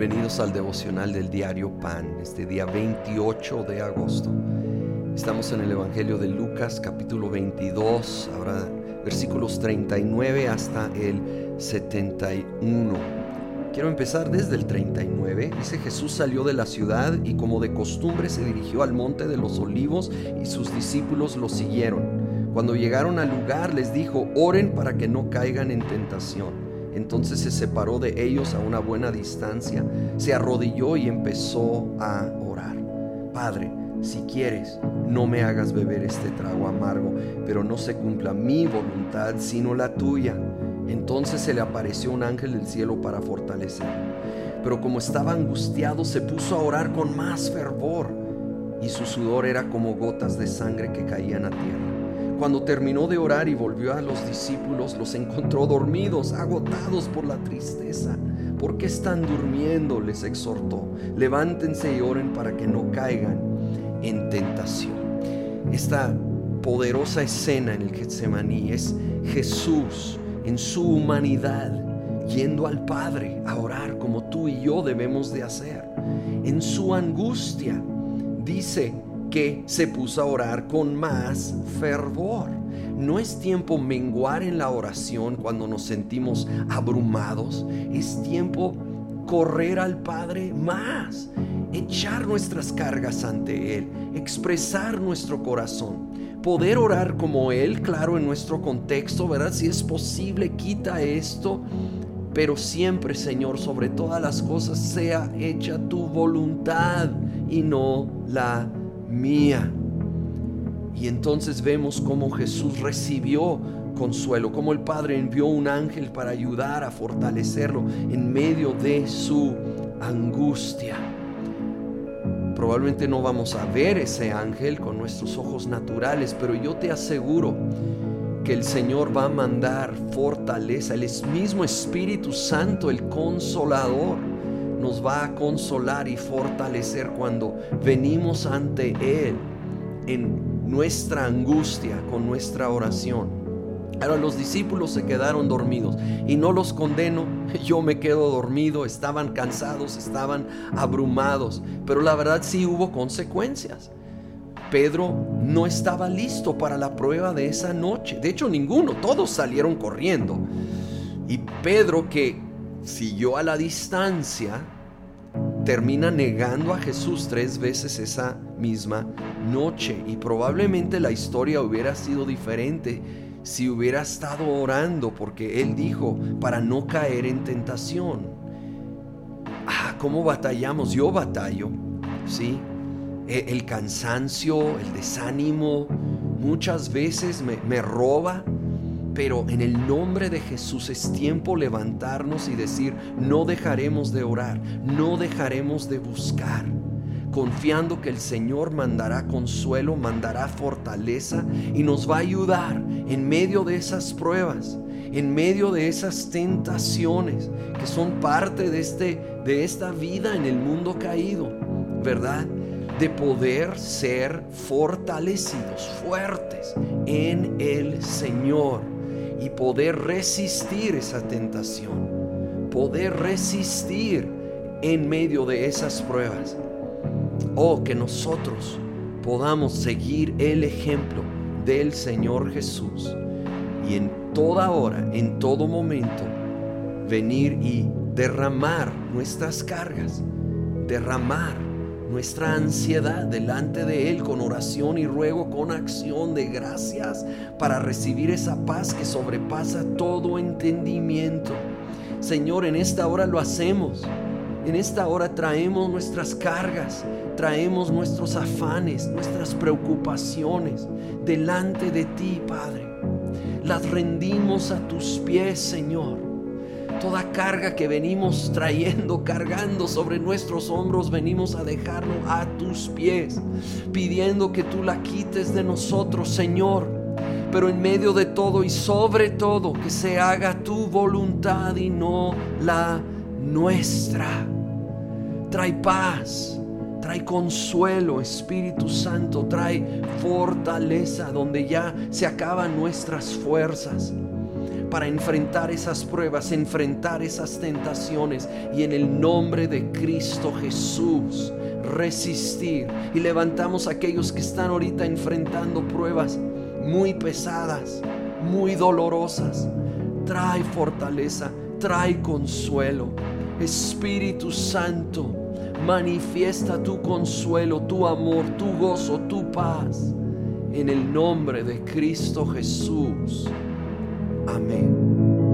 Bienvenidos al devocional del diario Pan, este día 28 de agosto. Estamos en el Evangelio de Lucas capítulo 22, ahora versículos 39 hasta el 71. Quiero empezar desde el 39. Dice Jesús salió de la ciudad y como de costumbre se dirigió al monte de los olivos y sus discípulos lo siguieron. Cuando llegaron al lugar les dijo, oren para que no caigan en tentación. Entonces se separó de ellos a una buena distancia, se arrodilló y empezó a orar. Padre, si quieres, no me hagas beber este trago amargo, pero no se cumpla mi voluntad, sino la tuya. Entonces se le apareció un ángel del cielo para fortalecerlo. Pero como estaba angustiado, se puso a orar con más fervor, y su sudor era como gotas de sangre que caían a tierra. Cuando terminó de orar y volvió a los discípulos, los encontró dormidos, agotados por la tristeza. ¿Por qué están durmiendo? les exhortó. Levántense y oren para que no caigan en tentación. Esta poderosa escena en el Getsemaní es Jesús en su humanidad yendo al Padre a orar como tú y yo debemos de hacer. En su angustia dice que se puso a orar con más fervor. No es tiempo menguar en la oración cuando nos sentimos abrumados. Es tiempo correr al Padre más, echar nuestras cargas ante Él, expresar nuestro corazón. Poder orar como Él, claro, en nuestro contexto, ¿verdad? Si es posible, quita esto. Pero siempre, Señor, sobre todas las cosas, sea hecha tu voluntad y no la mía. Y entonces vemos cómo Jesús recibió consuelo, cómo el Padre envió un ángel para ayudar a fortalecerlo en medio de su angustia. Probablemente no vamos a ver ese ángel con nuestros ojos naturales, pero yo te aseguro que el Señor va a mandar fortaleza, el mismo Espíritu Santo, el consolador nos va a consolar y fortalecer cuando venimos ante Él en nuestra angustia con nuestra oración. Ahora los discípulos se quedaron dormidos y no los condeno, yo me quedo dormido, estaban cansados, estaban abrumados, pero la verdad sí hubo consecuencias. Pedro no estaba listo para la prueba de esa noche, de hecho ninguno, todos salieron corriendo. Y Pedro que siguió a la distancia, termina negando a Jesús tres veces esa misma noche. Y probablemente la historia hubiera sido diferente si hubiera estado orando, porque Él dijo, para no caer en tentación. Ah, ¿cómo batallamos? Yo batallo, ¿sí? E, el cansancio, el desánimo, muchas veces me, me roba pero en el nombre de Jesús es tiempo levantarnos y decir, no dejaremos de orar, no dejaremos de buscar, confiando que el Señor mandará consuelo, mandará fortaleza y nos va a ayudar en medio de esas pruebas, en medio de esas tentaciones que son parte de, este, de esta vida en el mundo caído, ¿verdad? De poder ser fortalecidos, fuertes en el Señor y poder resistir esa tentación, poder resistir en medio de esas pruebas. Oh, que nosotros podamos seguir el ejemplo del Señor Jesús y en toda hora, en todo momento, venir y derramar nuestras cargas, derramar nuestra ansiedad delante de Él con oración y ruego, con acción de gracias para recibir esa paz que sobrepasa todo entendimiento. Señor, en esta hora lo hacemos. En esta hora traemos nuestras cargas, traemos nuestros afanes, nuestras preocupaciones delante de ti, Padre. Las rendimos a tus pies, Señor Toda carga que venimos trayendo, cargando sobre nuestros hombros, venimos a dejarlo a tus pies, pidiendo que tú la quites de nosotros, Señor. Pero en medio de todo y sobre todo, que se haga tu voluntad y no la nuestra. Trae paz, trae consuelo, Espíritu Santo, trae fortaleza donde ya se acaban nuestras fuerzas para enfrentar esas pruebas, enfrentar esas tentaciones y en el nombre de Cristo Jesús resistir. Y levantamos a aquellos que están ahorita enfrentando pruebas muy pesadas, muy dolorosas. Trae fortaleza, trae consuelo. Espíritu Santo, manifiesta tu consuelo, tu amor, tu gozo, tu paz. En el nombre de Cristo Jesús. Amém.